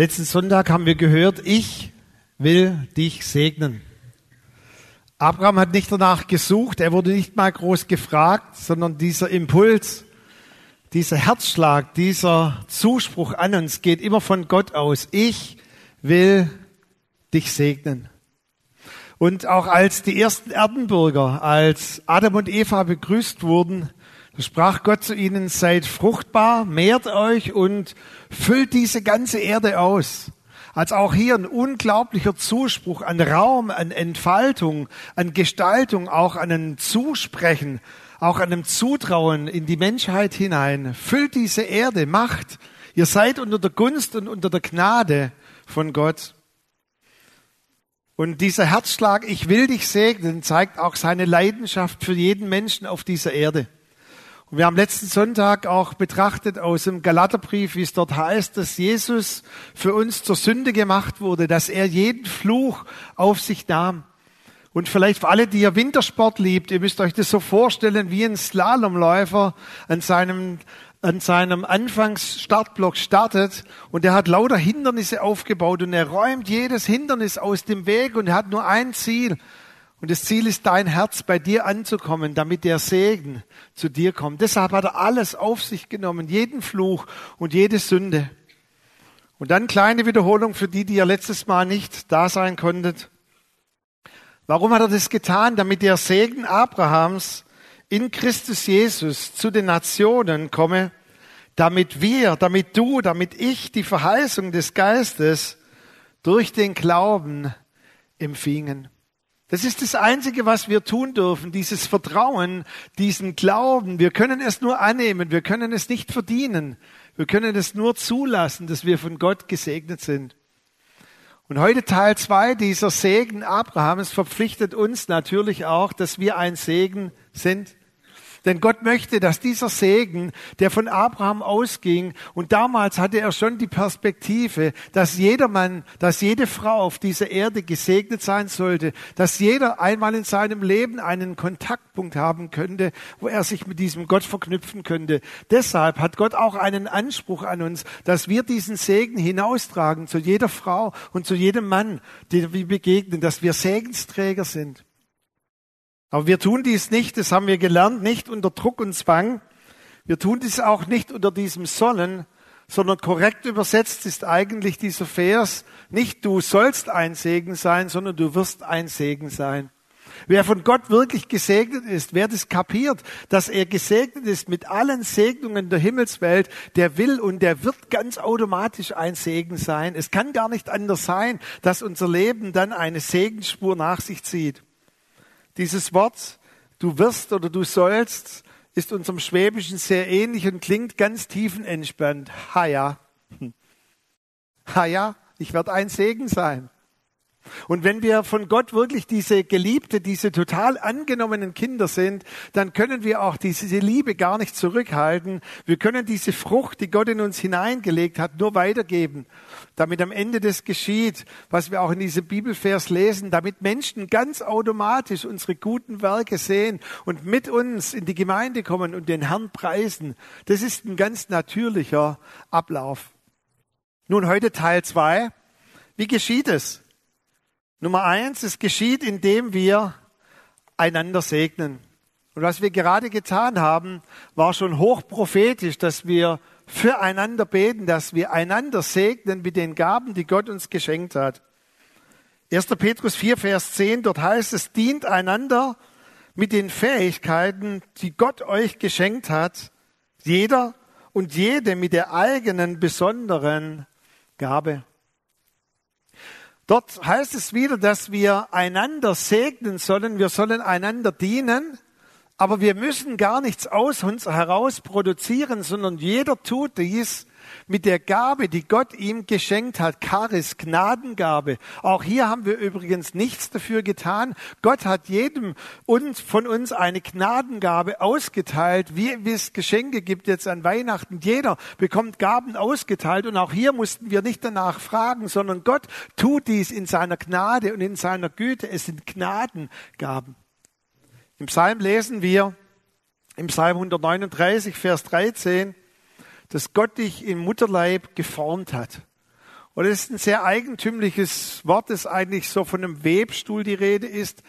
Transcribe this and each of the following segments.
Letzten Sonntag haben wir gehört, ich will dich segnen. Abraham hat nicht danach gesucht, er wurde nicht mal groß gefragt, sondern dieser Impuls, dieser Herzschlag, dieser Zuspruch an uns geht immer von Gott aus. Ich will dich segnen. Und auch als die ersten Erdenbürger, als Adam und Eva begrüßt wurden, sprach Gott zu ihnen, seid fruchtbar, mehrt euch und füllt diese ganze Erde aus. Als auch hier ein unglaublicher Zuspruch an Raum, an Entfaltung, an Gestaltung, auch an ein Zusprechen, auch an einem Zutrauen in die Menschheit hinein. Füllt diese Erde, macht. Ihr seid unter der Gunst und unter der Gnade von Gott. Und dieser Herzschlag, ich will dich segnen, zeigt auch seine Leidenschaft für jeden Menschen auf dieser Erde. Und wir haben letzten Sonntag auch betrachtet aus dem Galaterbrief, wie es dort heißt, dass Jesus für uns zur Sünde gemacht wurde, dass er jeden Fluch auf sich nahm. Und vielleicht für alle, die ihr Wintersport liebt, ihr müsst euch das so vorstellen, wie ein Slalomläufer an seinem, an seinem Anfangsstartblock startet und er hat lauter Hindernisse aufgebaut und er räumt jedes Hindernis aus dem Weg und er hat nur ein Ziel und das Ziel ist, dein Herz bei dir anzukommen, damit der Segen zu dir kommt. Deshalb hat er alles auf sich genommen, jeden Fluch und jede Sünde. Und dann kleine Wiederholung für die, die ihr letztes Mal nicht da sein konntet. Warum hat er das getan? Damit der Segen Abrahams in Christus Jesus zu den Nationen komme, damit wir, damit du, damit ich die Verheißung des Geistes durch den Glauben empfingen. Das ist das Einzige, was wir tun dürfen, dieses Vertrauen, diesen Glauben. Wir können es nur annehmen, wir können es nicht verdienen. Wir können es nur zulassen, dass wir von Gott gesegnet sind. Und heute Teil zwei dieser Segen Abrahams verpflichtet uns natürlich auch, dass wir ein Segen sind. Denn Gott möchte, dass dieser Segen, der von Abraham ausging, und damals hatte er schon die Perspektive, dass jeder Mann, dass jede Frau auf dieser Erde gesegnet sein sollte, dass jeder einmal in seinem Leben einen Kontaktpunkt haben könnte, wo er sich mit diesem Gott verknüpfen könnte. Deshalb hat Gott auch einen Anspruch an uns, dass wir diesen Segen hinaustragen zu jeder Frau und zu jedem Mann, den wir begegnen, dass wir Segensträger sind. Aber wir tun dies nicht, das haben wir gelernt, nicht unter Druck und Zwang. Wir tun dies auch nicht unter diesem Sollen, sondern korrekt übersetzt ist eigentlich dieser Vers, nicht du sollst ein Segen sein, sondern du wirst ein Segen sein. Wer von Gott wirklich gesegnet ist, wer das kapiert, dass er gesegnet ist mit allen Segnungen der Himmelswelt, der will und der wird ganz automatisch ein Segen sein. Es kann gar nicht anders sein, dass unser Leben dann eine Segensspur nach sich zieht. Dieses Wort, du wirst oder du sollst, ist unserem Schwäbischen sehr ähnlich und klingt ganz tiefenentspannt. Ha ja. Ja, ich werde ein Segen sein. Und wenn wir von Gott wirklich diese Geliebte, diese total angenommenen Kinder sind, dann können wir auch diese Liebe gar nicht zurückhalten. Wir können diese Frucht, die Gott in uns hineingelegt hat, nur weitergeben, damit am Ende das geschieht, was wir auch in diesem Bibelvers lesen, damit Menschen ganz automatisch unsere guten Werke sehen und mit uns in die Gemeinde kommen und den Herrn preisen. Das ist ein ganz natürlicher Ablauf. Nun heute Teil zwei. Wie geschieht es? Nummer eins, es geschieht, indem wir einander segnen. Und was wir gerade getan haben, war schon hochprophetisch, dass wir füreinander beten, dass wir einander segnen mit den Gaben, die Gott uns geschenkt hat. 1. Petrus 4, Vers 10, dort heißt es, dient einander mit den Fähigkeiten, die Gott euch geschenkt hat, jeder und jede mit der eigenen besonderen Gabe. Dort heißt es wieder, dass wir einander segnen sollen, wir sollen einander dienen, aber wir müssen gar nichts aus uns heraus produzieren, sondern jeder tut dies mit der Gabe, die Gott ihm geschenkt hat, Charis, Gnadengabe. Auch hier haben wir übrigens nichts dafür getan. Gott hat jedem uns, von uns eine Gnadengabe ausgeteilt, wie es Geschenke gibt jetzt an Weihnachten. Jeder bekommt Gaben ausgeteilt und auch hier mussten wir nicht danach fragen, sondern Gott tut dies in seiner Gnade und in seiner Güte. Es sind Gnadengaben. Im Psalm lesen wir, im Psalm 139, Vers 13, dass Gott dich im Mutterleib geformt hat. Und es ist ein sehr eigentümliches Wort, das eigentlich so von einem Webstuhl die Rede ist.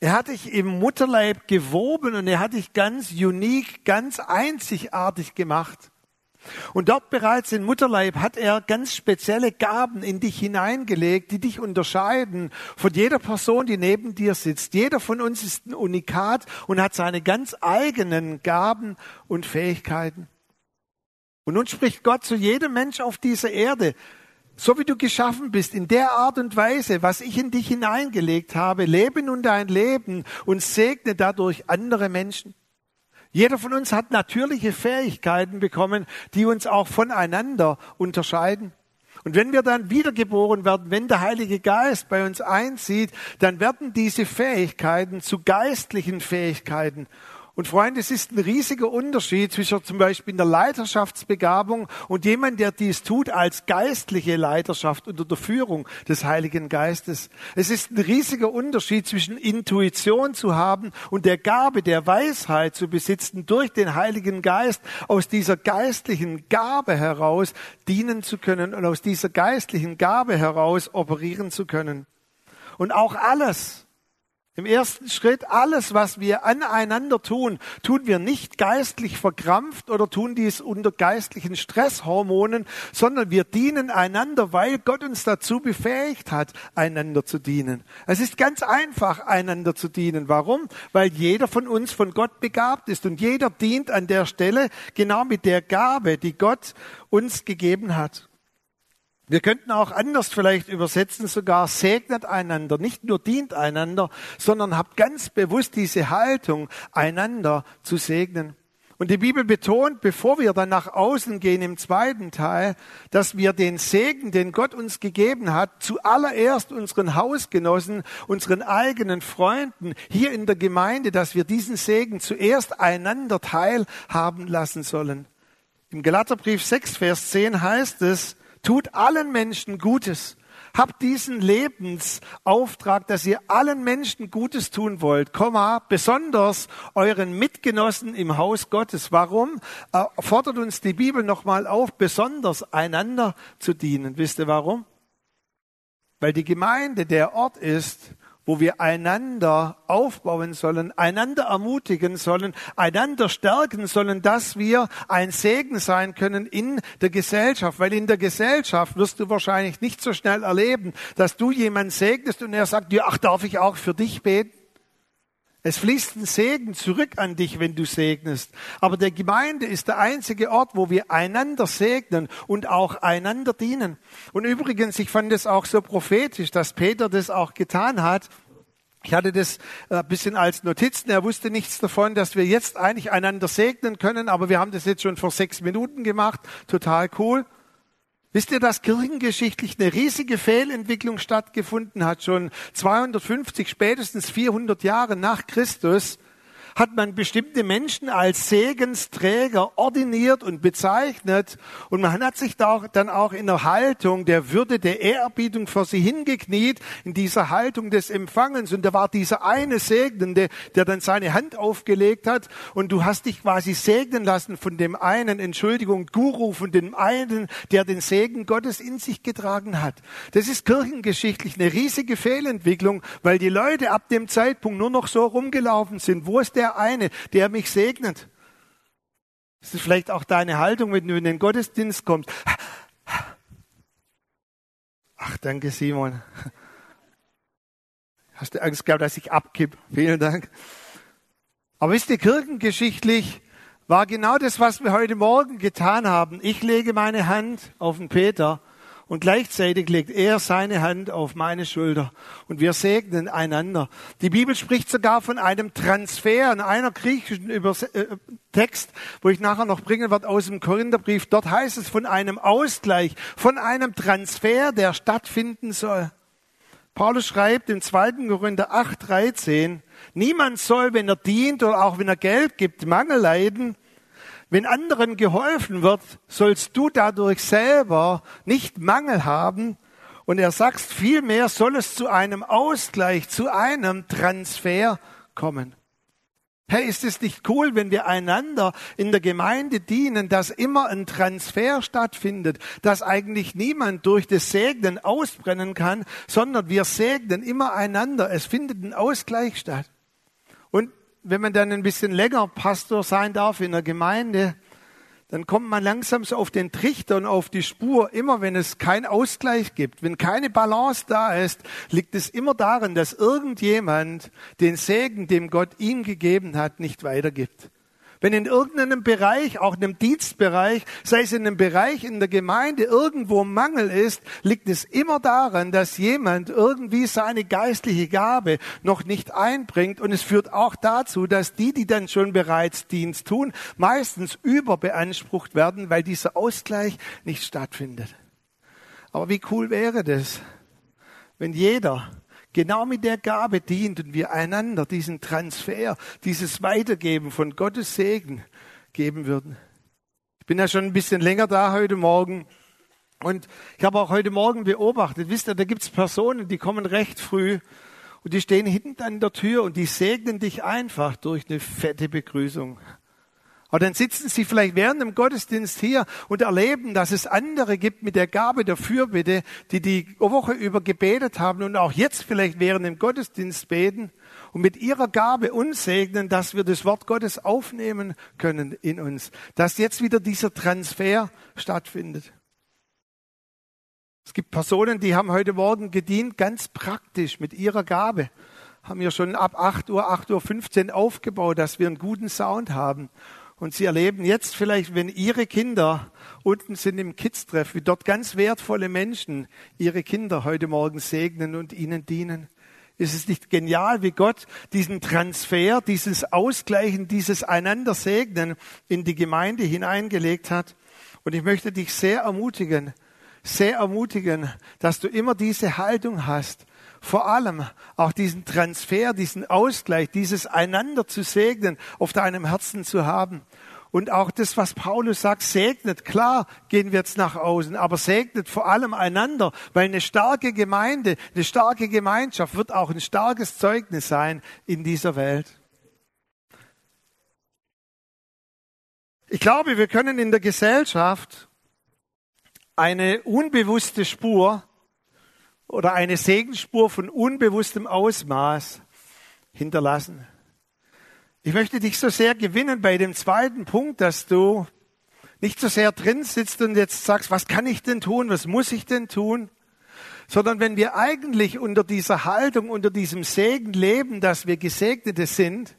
Er hat dich im Mutterleib gewoben und er hat dich ganz unique, ganz einzigartig gemacht. Und dort bereits im Mutterleib hat er ganz spezielle Gaben in dich hineingelegt, die dich unterscheiden von jeder Person, die neben dir sitzt. Jeder von uns ist ein Unikat und hat seine ganz eigenen Gaben und Fähigkeiten. Und nun spricht Gott zu jedem Mensch auf dieser Erde, so wie du geschaffen bist, in der Art und Weise, was ich in dich hineingelegt habe, lebe nun dein Leben und segne dadurch andere Menschen. Jeder von uns hat natürliche Fähigkeiten bekommen, die uns auch voneinander unterscheiden. Und wenn wir dann wiedergeboren werden, wenn der Heilige Geist bei uns einzieht, dann werden diese Fähigkeiten zu geistlichen Fähigkeiten. Und Freunde, es ist ein riesiger Unterschied zwischen zum Beispiel einer Leiterschaftsbegabung und jemand, der dies tut als geistliche Leiterschaft unter der Führung des Heiligen Geistes. Es ist ein riesiger Unterschied zwischen Intuition zu haben und der Gabe der Weisheit zu besitzen, durch den Heiligen Geist aus dieser geistlichen Gabe heraus dienen zu können und aus dieser geistlichen Gabe heraus operieren zu können. Und auch alles, im ersten Schritt, alles, was wir aneinander tun, tun wir nicht geistlich verkrampft oder tun dies unter geistlichen Stresshormonen, sondern wir dienen einander, weil Gott uns dazu befähigt hat, einander zu dienen. Es ist ganz einfach, einander zu dienen. Warum? Weil jeder von uns von Gott begabt ist und jeder dient an der Stelle genau mit der Gabe, die Gott uns gegeben hat. Wir könnten auch anders vielleicht übersetzen, sogar segnet einander, nicht nur dient einander, sondern habt ganz bewusst diese Haltung, einander zu segnen. Und die Bibel betont, bevor wir dann nach außen gehen im zweiten Teil, dass wir den Segen, den Gott uns gegeben hat, zuallererst unseren Hausgenossen, unseren eigenen Freunden hier in der Gemeinde, dass wir diesen Segen zuerst einander teilhaben lassen sollen. Im Galaterbrief 6, Vers 10 heißt es, Tut allen Menschen Gutes. Habt diesen Lebensauftrag, dass ihr allen Menschen Gutes tun wollt, Komma, besonders euren Mitgenossen im Haus Gottes. Warum äh, fordert uns die Bibel nochmal auf, besonders einander zu dienen? Wisst ihr warum? Weil die Gemeinde der Ort ist, wo wir einander aufbauen sollen, einander ermutigen sollen, einander stärken sollen, dass wir ein Segen sein können in der Gesellschaft. Weil in der Gesellschaft wirst du wahrscheinlich nicht so schnell erleben, dass du jemanden segnest und er sagt, ja, ach, darf ich auch für dich beten? Es fließt ein Segen zurück an dich, wenn du segnest. Aber der Gemeinde ist der einzige Ort, wo wir einander segnen und auch einander dienen. Und übrigens, ich fand es auch so prophetisch, dass Peter das auch getan hat. Ich hatte das ein äh, bisschen als Notizen. Er wusste nichts davon, dass wir jetzt eigentlich einander segnen können, aber wir haben das jetzt schon vor sechs Minuten gemacht. Total cool. Wisst ihr, dass kirchengeschichtlich eine riesige Fehlentwicklung stattgefunden hat, schon 250, spätestens 400 Jahre nach Christus? Hat man bestimmte Menschen als Segensträger ordiniert und bezeichnet und man hat sich da dann auch in der Haltung der Würde, der Ehrerbietung vor sie hingekniet, in dieser Haltung des Empfangens und da war dieser eine Segnende, der dann seine Hand aufgelegt hat und du hast dich quasi segnen lassen von dem einen, Entschuldigung, Guru, von dem einen, der den Segen Gottes in sich getragen hat. Das ist kirchengeschichtlich eine riesige Fehlentwicklung, weil die Leute ab dem Zeitpunkt nur noch so rumgelaufen sind. Wo ist der der eine, der mich segnet. Das ist vielleicht auch deine Haltung, wenn du in den Gottesdienst kommst. Ach, danke Simon. Hast du Angst gehabt, dass ich abkipp? Vielen Dank. Aber wisst ihr, kirchengeschichtlich war genau das, was wir heute Morgen getan haben. Ich lege meine Hand auf den Peter und gleichzeitig legt er seine Hand auf meine Schulter und wir segnen einander. Die Bibel spricht sogar von einem Transfer in einer griechischen äh, Text, wo ich nachher noch bringen werde aus dem Korintherbrief. Dort heißt es von einem Ausgleich, von einem Transfer, der stattfinden soll. Paulus schreibt im 2. Korinther 8, 13, niemand soll, wenn er dient oder auch wenn er Geld gibt, Mangel leiden, wenn anderen geholfen wird, sollst du dadurch selber nicht Mangel haben. Und er sagt, vielmehr soll es zu einem Ausgleich, zu einem Transfer kommen. Hey, ist es nicht cool, wenn wir einander in der Gemeinde dienen, dass immer ein Transfer stattfindet, dass eigentlich niemand durch das Segnen ausbrennen kann, sondern wir segnen immer einander. Es findet ein Ausgleich statt. Und wenn man dann ein bisschen länger Pastor sein darf in der Gemeinde, dann kommt man langsam so auf den Trichter und auf die Spur. Immer wenn es keinen Ausgleich gibt, wenn keine Balance da ist, liegt es immer darin, dass irgendjemand den Segen, dem Gott ihm gegeben hat, nicht weitergibt. Wenn in irgendeinem Bereich, auch in einem Dienstbereich, sei es in einem Bereich in der Gemeinde, irgendwo Mangel ist, liegt es immer daran, dass jemand irgendwie seine geistliche Gabe noch nicht einbringt. Und es führt auch dazu, dass die, die dann schon bereits Dienst tun, meistens überbeansprucht werden, weil dieser Ausgleich nicht stattfindet. Aber wie cool wäre das, wenn jeder genau mit der Gabe dient und wir einander diesen Transfer, dieses Weitergeben von Gottes Segen geben würden. Ich bin ja schon ein bisschen länger da heute Morgen und ich habe auch heute Morgen beobachtet, wisst ihr, da gibt es Personen, die kommen recht früh und die stehen hinten an der Tür und die segnen dich einfach durch eine fette Begrüßung. Aber dann sitzen sie vielleicht während dem Gottesdienst hier und erleben, dass es andere gibt mit der Gabe der Fürbitte, die die Woche über gebetet haben und auch jetzt vielleicht während dem Gottesdienst beten und mit ihrer Gabe uns segnen, dass wir das Wort Gottes aufnehmen können in uns, dass jetzt wieder dieser Transfer stattfindet. Es gibt Personen, die haben heute Morgen gedient, ganz praktisch mit ihrer Gabe haben wir schon ab 8 Uhr, 8.15 Uhr aufgebaut, dass wir einen guten Sound haben. Und Sie erleben jetzt vielleicht, wenn Ihre Kinder unten sind im Kids-Treff, wie dort ganz wertvolle Menschen Ihre Kinder heute Morgen segnen und ihnen dienen. Ist es nicht genial, wie Gott diesen Transfer, dieses Ausgleichen, dieses Einander segnen in die Gemeinde hineingelegt hat? Und ich möchte dich sehr ermutigen, sehr ermutigen, dass du immer diese Haltung hast, vor allem auch diesen Transfer, diesen Ausgleich, dieses einander zu segnen, auf deinem Herzen zu haben. Und auch das, was Paulus sagt, segnet, klar gehen wir jetzt nach außen, aber segnet vor allem einander, weil eine starke Gemeinde, eine starke Gemeinschaft wird auch ein starkes Zeugnis sein in dieser Welt. Ich glaube, wir können in der Gesellschaft eine unbewusste Spur oder eine Segensspur von unbewusstem Ausmaß hinterlassen. Ich möchte dich so sehr gewinnen bei dem zweiten Punkt, dass du nicht so sehr drin sitzt und jetzt sagst, was kann ich denn tun, was muss ich denn tun, sondern wenn wir eigentlich unter dieser Haltung, unter diesem Segen leben, dass wir Gesegnete sind,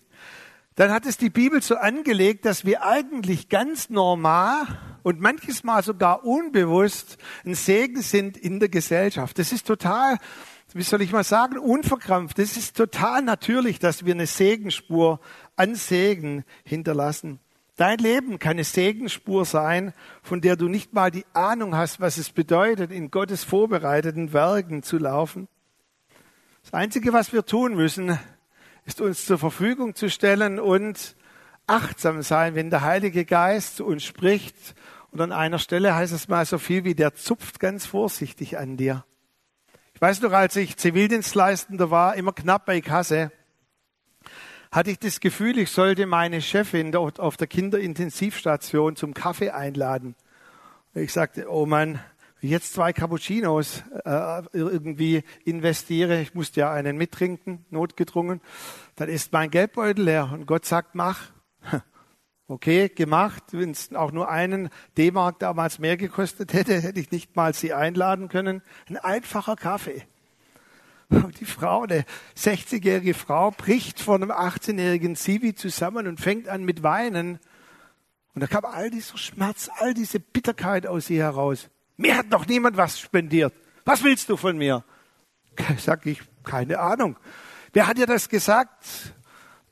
dann hat es die Bibel so angelegt, dass wir eigentlich ganz normal und manches Mal sogar unbewusst ein Segen sind in der Gesellschaft. Das ist total, wie soll ich mal sagen, unverkrampft. Das ist total natürlich, dass wir eine Segenspur an Segen hinterlassen. Dein Leben kann eine Segenspur sein, von der du nicht mal die Ahnung hast, was es bedeutet, in Gottes vorbereiteten Werken zu laufen. Das Einzige, was wir tun müssen, ist uns zur Verfügung zu stellen und achtsam sein, wenn der Heilige Geist zu uns spricht. Und an einer Stelle heißt es mal so viel wie, der zupft ganz vorsichtig an dir. Ich weiß noch, als ich Zivildienstleistender war, immer knapp bei Kasse, hatte ich das Gefühl, ich sollte meine Chefin auf der Kinderintensivstation zum Kaffee einladen. Ich sagte, oh Mann, jetzt zwei Cappuccinos äh, irgendwie investiere, ich musste ja einen mittrinken, notgedrungen, dann ist mein Geldbeutel leer und Gott sagt, mach. Okay, gemacht. Wenn es auch nur einen D-Mark damals mehr gekostet hätte, hätte ich nicht mal sie einladen können. Ein einfacher Kaffee. Und die Frau, eine 60-jährige Frau, bricht vor einem 18-jährigen Zivi zusammen und fängt an mit Weinen. Und da kam all dieser Schmerz, all diese Bitterkeit aus ihr heraus. Mir hat noch niemand was spendiert. Was willst du von mir? Sag ich, keine Ahnung. Wer hat dir das gesagt?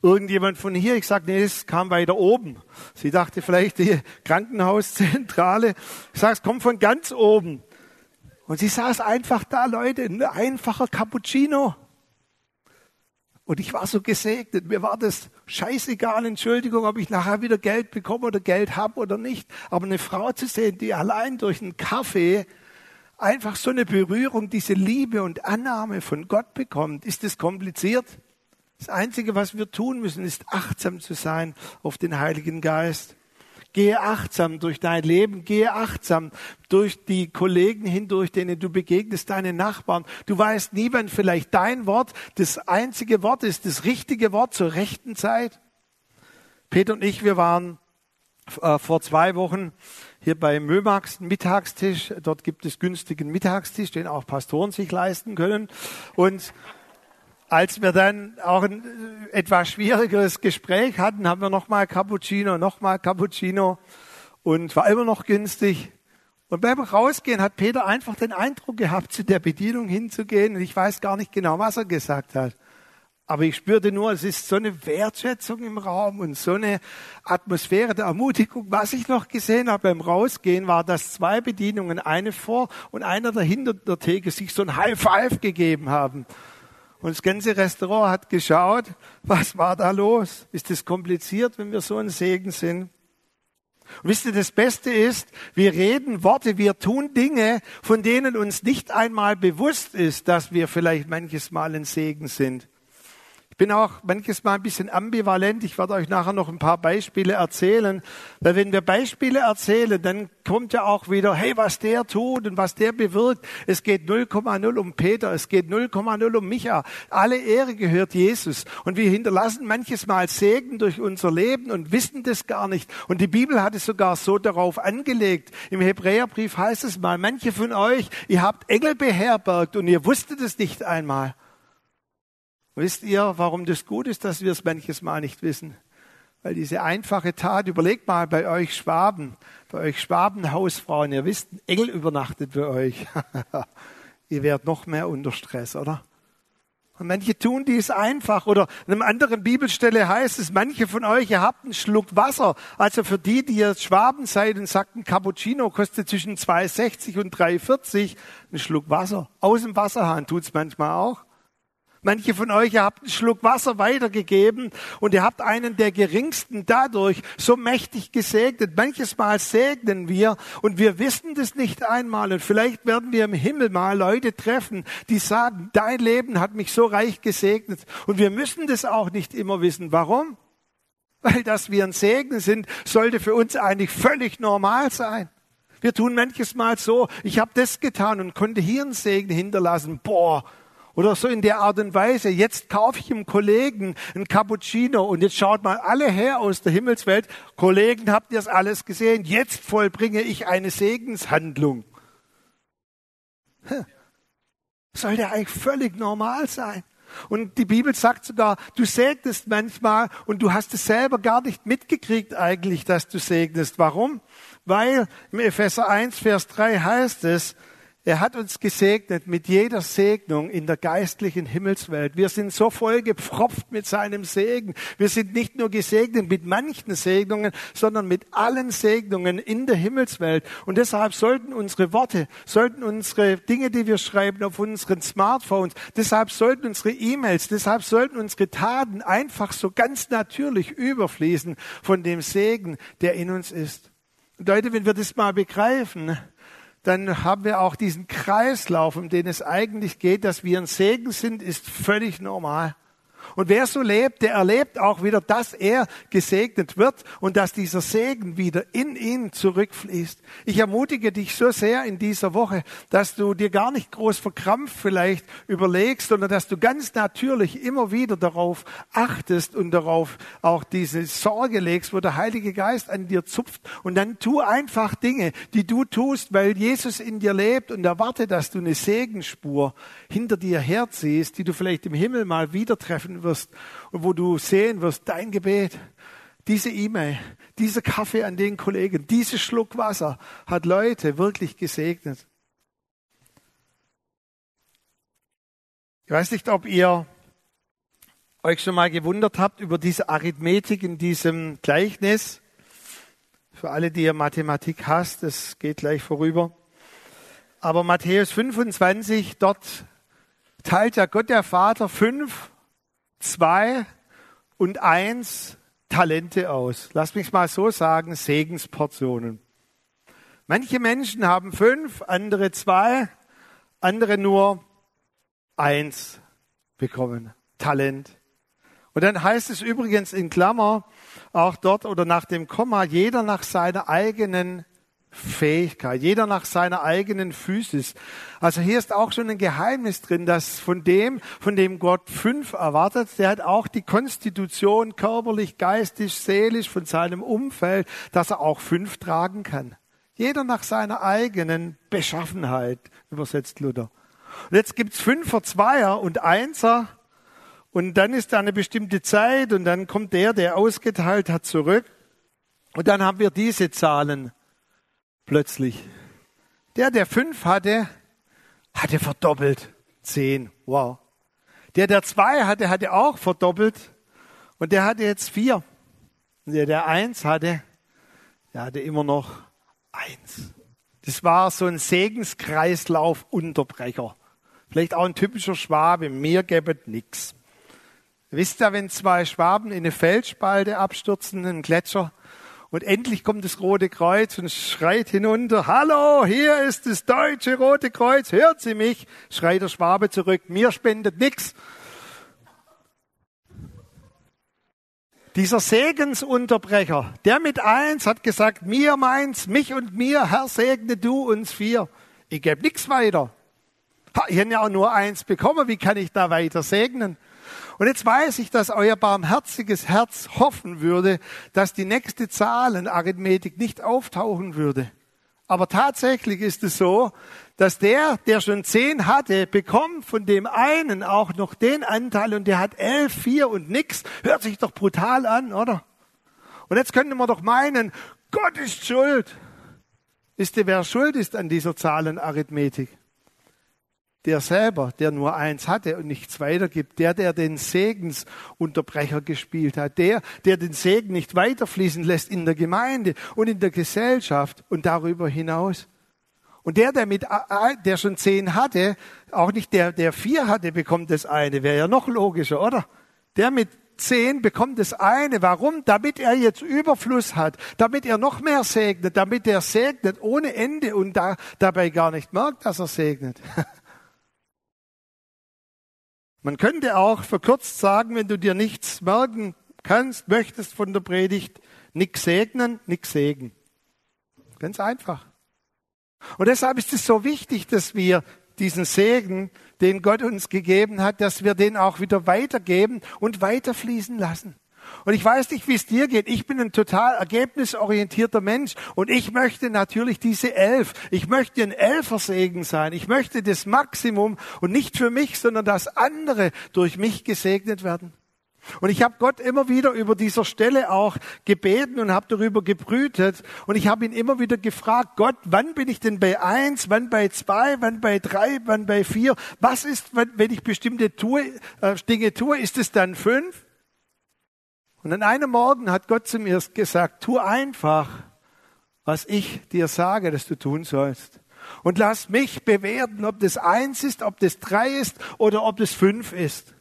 Irgendjemand von hier? Ich sag, nee, es kam weiter oben. Sie dachte vielleicht die Krankenhauszentrale. Ich sag, es kommt von ganz oben. Und sie saß einfach da, Leute, ein einfacher Cappuccino. Und ich war so gesegnet. Mir war das scheißegal, Entschuldigung, ob ich nachher wieder Geld bekomme oder Geld habe oder nicht. Aber eine Frau zu sehen, die allein durch einen Kaffee einfach so eine Berührung, diese Liebe und Annahme von Gott bekommt, ist das kompliziert? Das Einzige, was wir tun müssen, ist achtsam zu sein auf den Heiligen Geist. Gehe achtsam durch dein Leben, gehe achtsam durch die Kollegen hindurch, denen du begegnest, deine Nachbarn. Du weißt nie, wann vielleicht dein Wort das einzige Wort ist, das richtige Wort zur rechten Zeit. Peter und ich, wir waren äh, vor zwei Wochen hier bei Mömax Mittagstisch. Dort gibt es günstigen Mittagstisch, den auch Pastoren sich leisten können. Und als wir dann auch ein äh, etwas schwierigeres Gespräch hatten, haben wir nochmal Cappuccino, nochmal Cappuccino und war immer noch günstig. Und beim Rausgehen hat Peter einfach den Eindruck gehabt, zu der Bedienung hinzugehen. Und ich weiß gar nicht genau, was er gesagt hat. Aber ich spürte nur, es ist so eine Wertschätzung im Raum und so eine Atmosphäre der Ermutigung. Was ich noch gesehen habe beim Rausgehen, war, dass zwei Bedienungen, eine vor und einer dahinter der Theke, sich so ein High Five gegeben haben. Und das ganze Restaurant hat geschaut, was war da los? Ist es kompliziert, wenn wir so ein Segen sind? Und wisst ihr, das Beste ist, wir reden Worte, wir tun Dinge, von denen uns nicht einmal bewusst ist, dass wir vielleicht manches Mal ein Segen sind. Ich bin auch manches Mal ein bisschen ambivalent. Ich werde euch nachher noch ein paar Beispiele erzählen. Weil wenn wir Beispiele erzählen, dann kommt ja auch wieder, hey, was der tut und was der bewirkt. Es geht 0,0 um Peter, es geht 0,0 um Micha. Alle Ehre gehört Jesus. Und wir hinterlassen manches Mal Segen durch unser Leben und wissen das gar nicht. Und die Bibel hat es sogar so darauf angelegt. Im Hebräerbrief heißt es mal, manche von euch, ihr habt Engel beherbergt und ihr wusstet es nicht einmal. Wisst ihr, warum das gut ist, dass wir es manches Mal nicht wissen? Weil diese einfache Tat, überlegt mal bei euch Schwaben, bei euch Schwabenhausfrauen, ihr wisst, ein Engel übernachtet bei euch. ihr werdet noch mehr unter Stress, oder? Und manche tun dies einfach. Oder in einer anderen Bibelstelle heißt es, manche von euch, ihr habt einen Schluck Wasser. Also für die, die jetzt Schwaben seid und sagt, ein Cappuccino kostet zwischen 2,60 und 3,40, ein Schluck Wasser. Aus dem Wasserhahn tut's manchmal auch. Manche von euch, ihr habt einen Schluck Wasser weitergegeben und ihr habt einen der geringsten dadurch so mächtig gesegnet. Manches Mal segnen wir und wir wissen das nicht einmal. Und vielleicht werden wir im Himmel mal Leute treffen, die sagen, dein Leben hat mich so reich gesegnet. Und wir müssen das auch nicht immer wissen. Warum? Weil dass wir ein Segen sind, sollte für uns eigentlich völlig normal sein. Wir tun manches Mal so, ich habe das getan und konnte hier einen Segen hinterlassen. Boah, oder so in der Art und Weise. Jetzt kaufe ich einem Kollegen ein Cappuccino und jetzt schaut mal alle her aus der Himmelswelt. Kollegen, habt ihr das alles gesehen? Jetzt vollbringe ich eine Segenshandlung. Sollte eigentlich völlig normal sein. Und die Bibel sagt sogar, du segnest manchmal und du hast es selber gar nicht mitgekriegt eigentlich, dass du segnest. Warum? Weil im Epheser 1, Vers 3 heißt es, er hat uns gesegnet mit jeder Segnung in der geistlichen Himmelswelt. Wir sind so voll gepfropft mit seinem Segen. Wir sind nicht nur gesegnet mit manchen Segnungen, sondern mit allen Segnungen in der Himmelswelt. Und deshalb sollten unsere Worte, sollten unsere Dinge, die wir schreiben auf unseren Smartphones, deshalb sollten unsere E-Mails, deshalb sollten unsere Taten einfach so ganz natürlich überfließen von dem Segen, der in uns ist. Und Leute, wenn wir das mal begreifen, dann haben wir auch diesen Kreislauf, um den es eigentlich geht, dass wir ein Segen sind, ist völlig normal. Und wer so lebt, der erlebt auch wieder, dass er gesegnet wird und dass dieser Segen wieder in ihn zurückfließt. Ich ermutige dich so sehr in dieser Woche, dass du dir gar nicht groß verkrampft vielleicht überlegst, sondern dass du ganz natürlich immer wieder darauf achtest und darauf auch diese Sorge legst, wo der Heilige Geist an dir zupft. Und dann tu einfach Dinge, die du tust, weil Jesus in dir lebt und erwarte, dass du eine Segenspur hinter dir herziehst, die du vielleicht im Himmel mal wieder treffen finden wirst und wo du sehen wirst, dein Gebet, diese E-Mail, dieser Kaffee an den Kollegen, dieser Schluck Wasser hat Leute wirklich gesegnet. Ich weiß nicht, ob ihr euch schon mal gewundert habt über diese Arithmetik in diesem Gleichnis. Für alle, die ihr Mathematik hasst, das geht gleich vorüber. Aber Matthäus 25, dort teilt ja Gott der Vater fünf zwei und eins Talente aus. Lass mich mal so sagen, Segensportionen. Manche Menschen haben fünf, andere zwei, andere nur eins bekommen. Talent. Und dann heißt es übrigens in Klammer, auch dort oder nach dem Komma, jeder nach seiner eigenen Fähigkeit, jeder nach seiner eigenen Physis. Also hier ist auch schon ein Geheimnis drin, dass von dem, von dem Gott fünf erwartet, der hat auch die Konstitution körperlich, geistig, seelisch von seinem Umfeld, dass er auch fünf tragen kann. Jeder nach seiner eigenen Beschaffenheit, übersetzt Luther. Und jetzt gibt's Fünfer, Zweier und Einser. Und dann ist da eine bestimmte Zeit und dann kommt der, der ausgeteilt hat, zurück. Und dann haben wir diese Zahlen plötzlich. Der, der fünf hatte, hatte verdoppelt. Zehn. Wow. Der, der zwei hatte, hatte auch verdoppelt. Und der hatte jetzt vier. Und der, der eins hatte, der hatte immer noch eins. Das war so ein Segenskreislauf-Unterbrecher. Vielleicht auch ein typischer Schwabe. Mir gäbet nix. Wisst ihr, wenn zwei Schwaben in eine Felsspalte abstürzen, in einen Gletscher, und endlich kommt das Rote Kreuz und schreit hinunter, Hallo, hier ist das deutsche Rote Kreuz, hört Sie mich? Schreit der Schwabe zurück, mir spendet nix. Dieser Segensunterbrecher, der mit eins hat gesagt, mir meins, mich und mir, Herr segne du uns vier. Ich gebe nichts weiter. Ich habe ja auch nur eins bekommen, wie kann ich da weiter segnen? Und jetzt weiß ich, dass euer barmherziges Herz hoffen würde, dass die nächste Zahlenarithmetik nicht auftauchen würde. Aber tatsächlich ist es so, dass der, der schon zehn hatte, bekommt von dem einen auch noch den Anteil und der hat elf, vier und nix. Hört sich doch brutal an, oder? Und jetzt könnte man doch meinen, Gott ist schuld. Wisst ihr, wer schuld ist an dieser Zahlenarithmetik? Der selber, der nur eins hatte und nichts weitergibt, der, der den Segensunterbrecher gespielt hat, der, der den Segen nicht weiterfließen lässt in der Gemeinde und in der Gesellschaft und darüber hinaus. Und der, der mit, der schon zehn hatte, auch nicht der, der vier hatte, bekommt das eine, wäre ja noch logischer, oder? Der mit zehn bekommt das eine. Warum? Damit er jetzt Überfluss hat, damit er noch mehr segnet, damit er segnet ohne Ende und da, dabei gar nicht merkt, dass er segnet. Man könnte auch verkürzt sagen, wenn du dir nichts merken kannst, möchtest von der Predigt, nix segnen, nix segen. Ganz einfach. Und deshalb ist es so wichtig, dass wir diesen Segen, den Gott uns gegeben hat, dass wir den auch wieder weitergeben und weiterfließen lassen. Und ich weiß nicht, wie es dir geht. Ich bin ein total ergebnisorientierter Mensch und ich möchte natürlich diese elf. Ich möchte ein Elfersegen sein. Ich möchte das Maximum und nicht für mich, sondern dass andere durch mich gesegnet werden. Und ich habe Gott immer wieder über dieser Stelle auch gebeten und habe darüber gebrütet. Und ich habe ihn immer wieder gefragt, Gott, wann bin ich denn bei eins, wann bei zwei, wann bei drei, wann bei vier? Was ist, wenn ich bestimmte tue, äh, Dinge tue, ist es dann fünf? Und an einem Morgen hat Gott zu mir gesagt, tu einfach, was ich dir sage, dass du tun sollst. Und lass mich bewerten, ob das eins ist, ob das drei ist oder ob das fünf ist.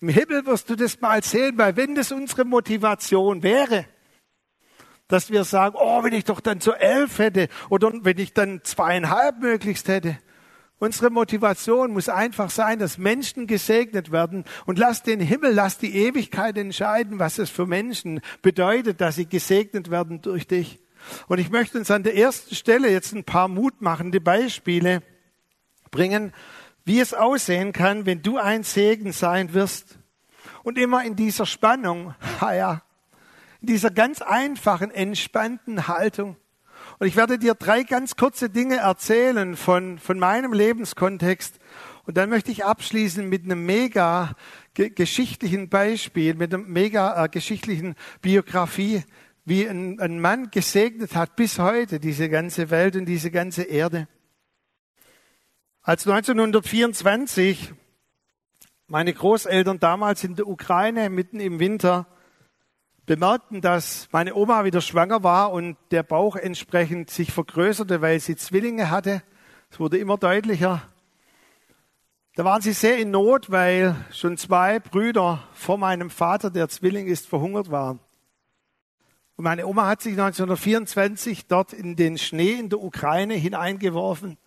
Im Himmel wirst du das mal sehen, weil wenn das unsere Motivation wäre, dass wir sagen, oh, wenn ich doch dann zu elf hätte oder wenn ich dann zweieinhalb möglichst hätte, Unsere Motivation muss einfach sein, dass Menschen gesegnet werden und lass den Himmel, lass die Ewigkeit entscheiden, was es für Menschen bedeutet, dass sie gesegnet werden durch dich. Und ich möchte uns an der ersten Stelle jetzt ein paar mutmachende Beispiele bringen, wie es aussehen kann, wenn du ein Segen sein wirst. Und immer in dieser Spannung, ja, in dieser ganz einfachen, entspannten Haltung. Und ich werde dir drei ganz kurze Dinge erzählen von, von meinem Lebenskontext. Und dann möchte ich abschließen mit einem mega geschichtlichen Beispiel, mit einer mega äh, geschichtlichen Biografie, wie ein, ein Mann gesegnet hat bis heute diese ganze Welt und diese ganze Erde. Als 1924 meine Großeltern damals in der Ukraine mitten im Winter bemerkten, dass meine Oma wieder schwanger war und der Bauch entsprechend sich vergrößerte, weil sie Zwillinge hatte. Es wurde immer deutlicher. Da waren sie sehr in Not, weil schon zwei Brüder vor meinem Vater, der Zwilling ist, verhungert waren. Und meine Oma hat sich 1924 dort in den Schnee in der Ukraine hineingeworfen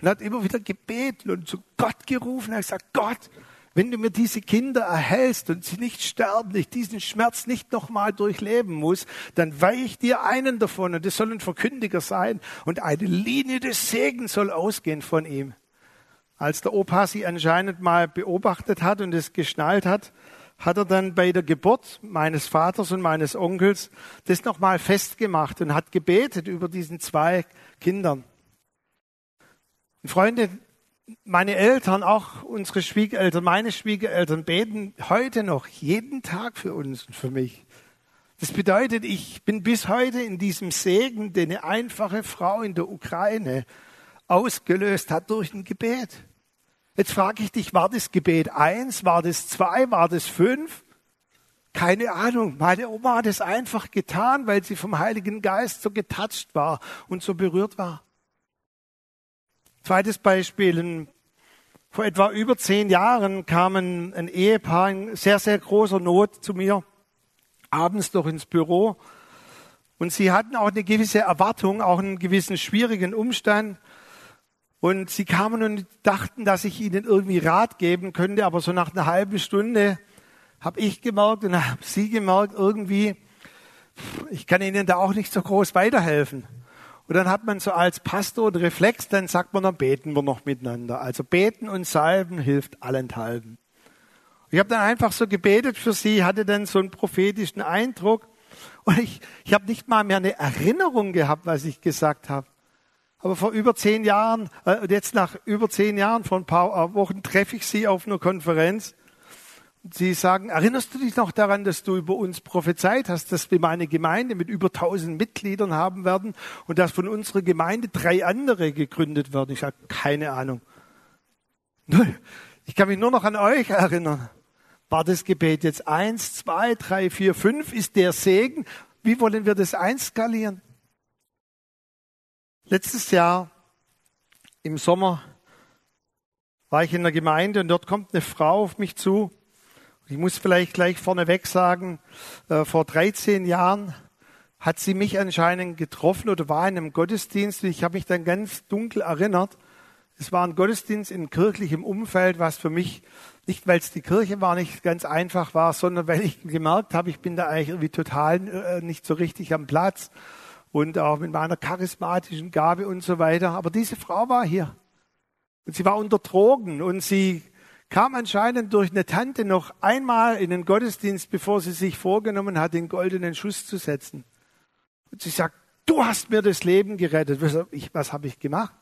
und hat immer wieder gebeten und zu Gott gerufen. Er hat gesagt, Gott, wenn du mir diese Kinder erhältst und sie nicht sterben, ich diesen Schmerz nicht nochmal durchleben muss, dann weihe ich dir einen davon und es soll ein Verkündiger sein und eine Linie des Segens soll ausgehen von ihm. Als der Opa sie anscheinend mal beobachtet hat und es geschnallt hat, hat er dann bei der Geburt meines Vaters und meines Onkels das nochmal festgemacht und hat gebetet über diesen zwei Kindern. Und Freunde, meine Eltern, auch unsere Schwiegereltern, meine Schwiegereltern beten heute noch jeden Tag für uns und für mich. Das bedeutet, ich bin bis heute in diesem Segen, den eine einfache Frau in der Ukraine ausgelöst hat durch ein Gebet. Jetzt frage ich dich, war das Gebet eins, war das zwei, war das fünf? Keine Ahnung. Meine Oma hat es einfach getan, weil sie vom Heiligen Geist so getatscht war und so berührt war. Zweites Beispiel. Vor etwa über zehn Jahren kam ein, ein Ehepaar in sehr, sehr großer Not zu mir, abends doch ins Büro. Und sie hatten auch eine gewisse Erwartung, auch einen gewissen schwierigen Umstand. Und sie kamen und dachten, dass ich ihnen irgendwie Rat geben könnte, aber so nach einer halben Stunde habe ich gemerkt und habe sie gemerkt, irgendwie, ich kann ihnen da auch nicht so groß weiterhelfen. Und dann hat man so als Pastor einen Reflex, dann sagt man, dann beten wir noch miteinander. Also beten und salben hilft allenthalben. Ich habe dann einfach so gebetet für sie, hatte dann so einen prophetischen Eindruck. Und ich, ich habe nicht mal mehr eine Erinnerung gehabt, was ich gesagt habe. Aber vor über zehn Jahren, äh, jetzt nach über zehn Jahren, vor ein paar Wochen treffe ich sie auf einer Konferenz. Sie sagen, erinnerst du dich noch daran, dass du über uns prophezeit hast, dass wir mal eine Gemeinde mit über tausend Mitgliedern haben werden und dass von unserer Gemeinde drei andere gegründet werden? Ich sage, keine Ahnung. Ich kann mich nur noch an euch erinnern. War das Gebet jetzt eins, zwei, drei, vier, fünf? Ist der Segen? Wie wollen wir das einskalieren? Letztes Jahr im Sommer war ich in der Gemeinde und dort kommt eine Frau auf mich zu. Ich muss vielleicht gleich vorneweg sagen, äh, vor 13 Jahren hat sie mich anscheinend getroffen oder war in einem Gottesdienst. Ich habe mich dann ganz dunkel erinnert. Es war ein Gottesdienst in kirchlichem Umfeld, was für mich nicht, weil es die Kirche war, nicht ganz einfach war, sondern weil ich gemerkt habe, ich bin da eigentlich irgendwie total äh, nicht so richtig am Platz und auch mit meiner charismatischen Gabe und so weiter. Aber diese Frau war hier. Und sie war unter Drogen und sie kam anscheinend durch eine Tante noch einmal in den Gottesdienst, bevor sie sich vorgenommen hat, den goldenen Schuss zu setzen. Und sie sagt, du hast mir das Leben gerettet. Was, ich, was habe ich gemacht?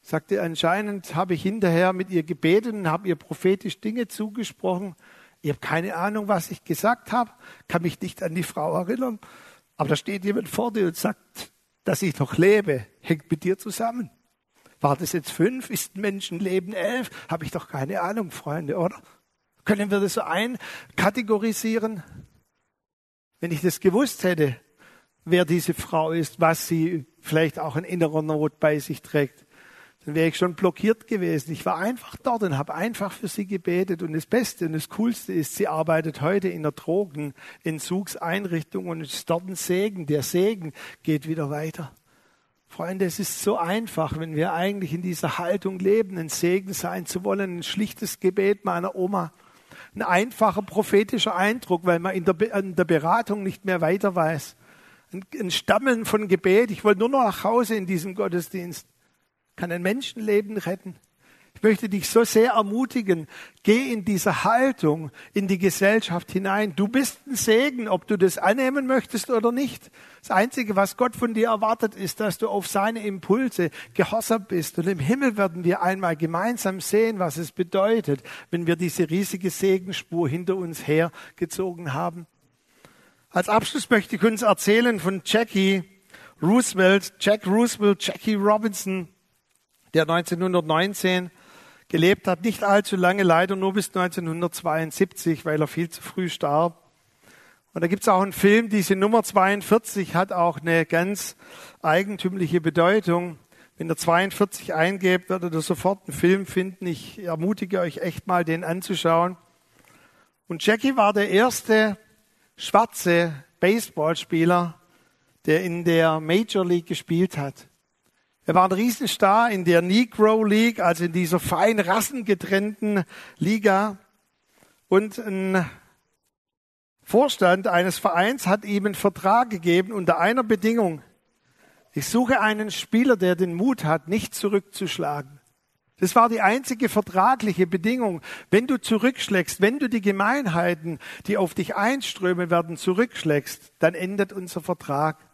Sagte, anscheinend habe ich hinterher mit ihr gebetet und habe ihr prophetisch Dinge zugesprochen. Ich habe keine Ahnung, was ich gesagt habe, kann mich nicht an die Frau erinnern. Aber da steht jemand vor dir und sagt, dass ich noch lebe, hängt mit dir zusammen. War das jetzt fünf? Ist Menschenleben elf? Habe ich doch keine Ahnung, Freunde, oder? Können wir das so einkategorisieren? Wenn ich das gewusst hätte, wer diese Frau ist, was sie vielleicht auch in innerer Not bei sich trägt, dann wäre ich schon blockiert gewesen. Ich war einfach dort und habe einfach für sie gebetet. Und das Beste und das Coolste ist, sie arbeitet heute in der Drogenentzugseinrichtung und ist dort ein Segen. Der Segen geht wieder weiter. Freunde, es ist so einfach, wenn wir eigentlich in dieser Haltung leben, ein Segen sein zu wollen, ein schlichtes Gebet meiner Oma, ein einfacher prophetischer Eindruck, weil man in der, in der Beratung nicht mehr weiter weiß. Ein, ein Stammeln von Gebet. Ich wollte nur noch nach Hause in diesem Gottesdienst kann ein Menschenleben retten. Ich möchte dich so sehr ermutigen, geh in diese Haltung in die Gesellschaft hinein. Du bist ein Segen, ob du das annehmen möchtest oder nicht. Das Einzige, was Gott von dir erwartet, ist, dass du auf seine Impulse gehorsam bist. Und im Himmel werden wir einmal gemeinsam sehen, was es bedeutet, wenn wir diese riesige Segenspur hinter uns hergezogen haben. Als Abschluss möchte ich uns erzählen von Jackie Roosevelt, Jack Roosevelt, Jackie Robinson der 1919 gelebt hat, nicht allzu lange, leider nur bis 1972, weil er viel zu früh starb. Und da gibt es auch einen Film, diese Nummer 42 hat auch eine ganz eigentümliche Bedeutung. Wenn ihr 42 eingebt, werdet ihr sofort einen Film finden. Ich ermutige euch echt mal, den anzuschauen. Und Jackie war der erste schwarze Baseballspieler, der in der Major League gespielt hat. Er war ein Riesenstar in der Negro League, also in dieser fein rassengetrennten Liga. Und ein Vorstand eines Vereins hat ihm einen Vertrag gegeben unter einer Bedingung. Ich suche einen Spieler, der den Mut hat, nicht zurückzuschlagen. Das war die einzige vertragliche Bedingung. Wenn du zurückschlägst, wenn du die Gemeinheiten, die auf dich einströmen werden, zurückschlägst, dann endet unser Vertrag.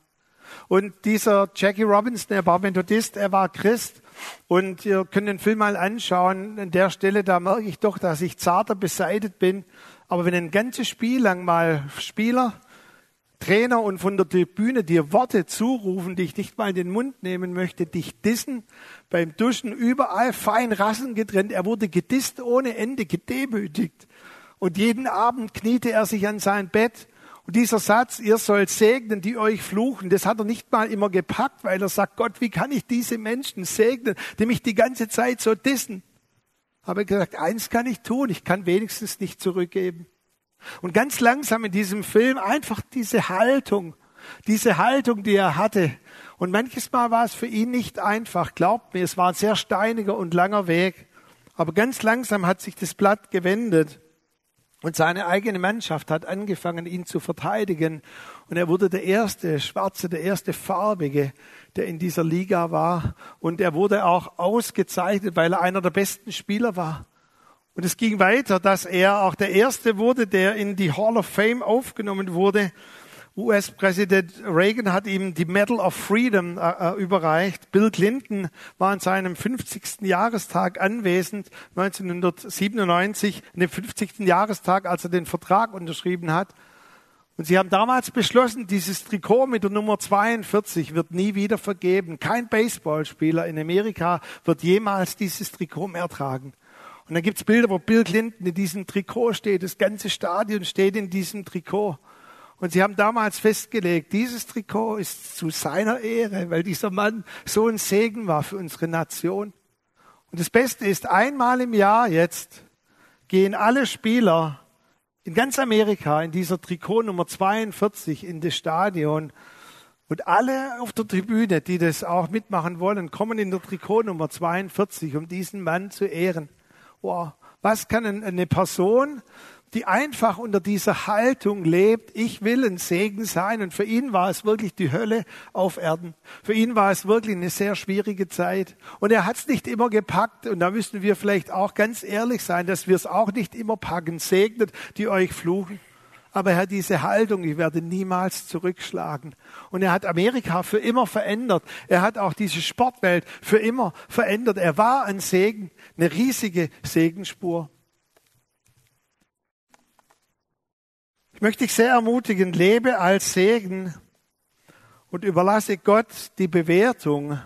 Und dieser Jackie Robinson, er war Methodist, er war Christ. Und ihr könnt den Film mal anschauen. An der Stelle, da merke ich doch, dass ich zarter beseitigt bin. Aber wenn ein ganzes Spiel lang mal Spieler Trainer und von der Tribüne dir Worte zurufen, die ich nicht mal in den Mund nehmen möchte, dich dissen, beim Duschen überall fein Rassen getrennt. Er wurde gedisst ohne Ende, gedemütigt. Und jeden Abend kniete er sich an sein Bett. Und dieser Satz, ihr sollt segnen, die euch fluchen, das hat er nicht mal immer gepackt, weil er sagt, Gott, wie kann ich diese Menschen segnen, die mich die ganze Zeit so dissen? Aber er gesagt, eins kann ich tun, ich kann wenigstens nicht zurückgeben. Und ganz langsam in diesem Film einfach diese Haltung, diese Haltung, die er hatte. Und manches Mal war es für ihn nicht einfach. Glaubt mir, es war ein sehr steiniger und langer Weg. Aber ganz langsam hat sich das Blatt gewendet. Und seine eigene Mannschaft hat angefangen, ihn zu verteidigen. Und er wurde der erste Schwarze, der erste Farbige, der in dieser Liga war. Und er wurde auch ausgezeichnet, weil er einer der besten Spieler war. Und es ging weiter, dass er auch der Erste wurde, der in die Hall of Fame aufgenommen wurde. US-Präsident Reagan hat ihm die Medal of Freedom äh, äh überreicht. Bill Clinton war an seinem 50. Jahrestag anwesend, 1997, an dem 50. Jahrestag, als er den Vertrag unterschrieben hat. Und sie haben damals beschlossen, dieses Trikot mit der Nummer 42 wird nie wieder vergeben. Kein Baseballspieler in Amerika wird jemals dieses Trikot mehr tragen. Und dann gibt's Bilder, wo Bill Clinton in diesem Trikot steht. Das ganze Stadion steht in diesem Trikot. Und sie haben damals festgelegt, dieses Trikot ist zu seiner Ehre, weil dieser Mann so ein Segen war für unsere Nation. Und das Beste ist, einmal im Jahr jetzt gehen alle Spieler in ganz Amerika in dieser Trikot Nummer 42 in das Stadion. Und alle auf der Tribüne, die das auch mitmachen wollen, kommen in der Trikot Nummer 42, um diesen Mann zu ehren. Wow. Was kann eine Person, die einfach unter dieser Haltung lebt, ich will ein Segen sein. Und für ihn war es wirklich die Hölle auf Erden. Für ihn war es wirklich eine sehr schwierige Zeit. Und er hat es nicht immer gepackt. Und da müssen wir vielleicht auch ganz ehrlich sein, dass wir es auch nicht immer packen. Segnet, die euch fluchen. Aber er hat diese Haltung, ich werde niemals zurückschlagen. Und er hat Amerika für immer verändert. Er hat auch diese Sportwelt für immer verändert. Er war ein Segen, eine riesige Segenspur. Ich möchte dich sehr ermutigen, lebe als Segen und überlasse Gott die Bewertung,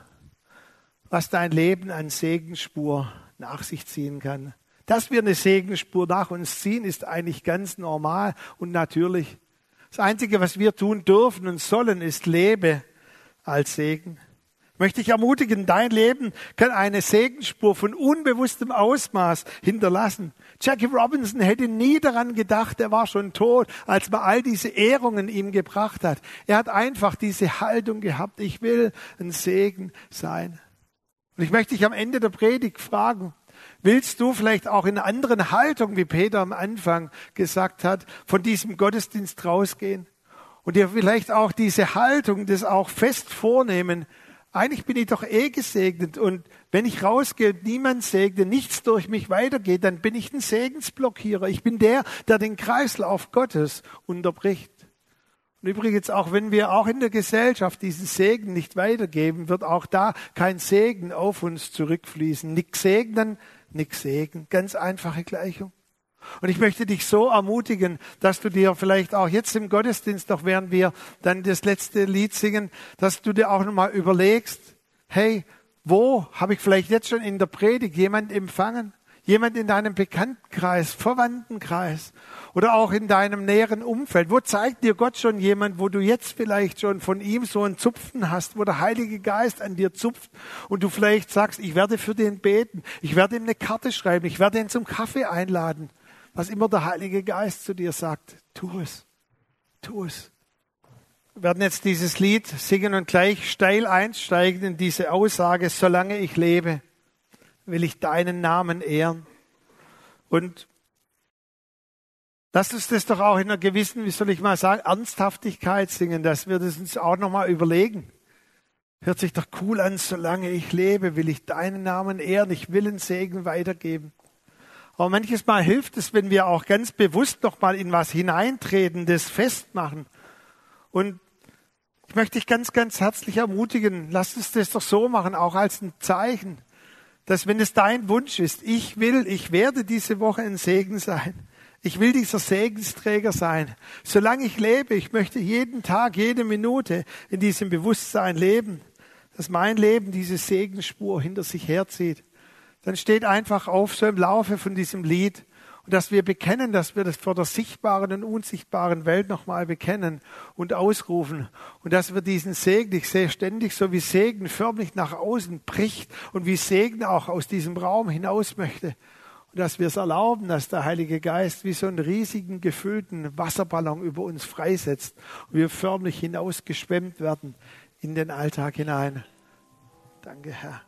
was dein Leben an Segenspur nach sich ziehen kann. Dass wir eine Segenspur nach uns ziehen, ist eigentlich ganz normal und natürlich. Das Einzige, was wir tun dürfen und sollen, ist lebe als Segen möchte ich ermutigen, dein Leben kann eine Segenspur von unbewusstem Ausmaß hinterlassen. Jackie Robinson hätte nie daran gedacht, er war schon tot, als man all diese Ehrungen ihm gebracht hat. Er hat einfach diese Haltung gehabt, ich will ein Segen sein. Und ich möchte dich am Ende der Predigt fragen, willst du vielleicht auch in einer anderen Haltung, wie Peter am Anfang gesagt hat, von diesem Gottesdienst rausgehen? Und dir vielleicht auch diese Haltung, das auch fest vornehmen, eigentlich bin ich doch eh gesegnet und wenn ich rausgehe und niemand segne, nichts durch mich weitergeht, dann bin ich ein Segensblockierer. Ich bin der, der den Kreislauf Gottes unterbricht. Und übrigens, auch wenn wir auch in der Gesellschaft diesen Segen nicht weitergeben, wird auch da kein Segen auf uns zurückfließen. Nix segnen, nix Segen. Ganz einfache Gleichung. Und ich möchte dich so ermutigen, dass du dir vielleicht auch jetzt im Gottesdienst, noch während wir dann das letzte Lied singen, dass du dir auch nochmal überlegst, hey, wo habe ich vielleicht jetzt schon in der Predigt jemand empfangen? Jemand in deinem Bekanntenkreis, Verwandtenkreis oder auch in deinem näheren Umfeld. Wo zeigt dir Gott schon jemand, wo du jetzt vielleicht schon von ihm so ein Zupfen hast, wo der Heilige Geist an dir zupft und du vielleicht sagst, ich werde für den beten, ich werde ihm eine Karte schreiben, ich werde ihn zum Kaffee einladen was immer der Heilige Geist zu dir sagt, tu es. Tu es. Wir werden jetzt dieses Lied singen und gleich steil einsteigen in diese Aussage, solange ich lebe, will ich deinen Namen ehren. Und Lass uns das doch auch in einer gewissen, wie soll ich mal sagen, Ernsthaftigkeit singen, dass wir das uns auch nochmal überlegen. Hört sich doch cool an, solange ich lebe, will ich deinen Namen ehren, ich will einen Segen weitergeben. Aber manches Mal hilft es, wenn wir auch ganz bewusst nochmal in was hineintreten, das festmachen. Und ich möchte dich ganz, ganz herzlich ermutigen, lass uns das doch so machen, auch als ein Zeichen, dass wenn es dein Wunsch ist, ich will, ich werde diese Woche ein Segen sein, ich will dieser Segensträger sein. Solange ich lebe, ich möchte jeden Tag, jede Minute in diesem Bewusstsein leben, dass mein Leben diese Segensspur hinter sich herzieht. Dann steht einfach auf, so im Laufe von diesem Lied, und dass wir bekennen, dass wir das vor der sichtbaren und unsichtbaren Welt nochmal bekennen und ausrufen. Und dass wir diesen Segen, ich sehe ständig so wie Segen förmlich nach außen bricht und wie Segen auch aus diesem Raum hinaus möchte. Und dass wir es erlauben, dass der Heilige Geist wie so einen riesigen gefüllten Wasserballon über uns freisetzt und wir förmlich hinausgeschwemmt werden in den Alltag hinein. Danke, Herr.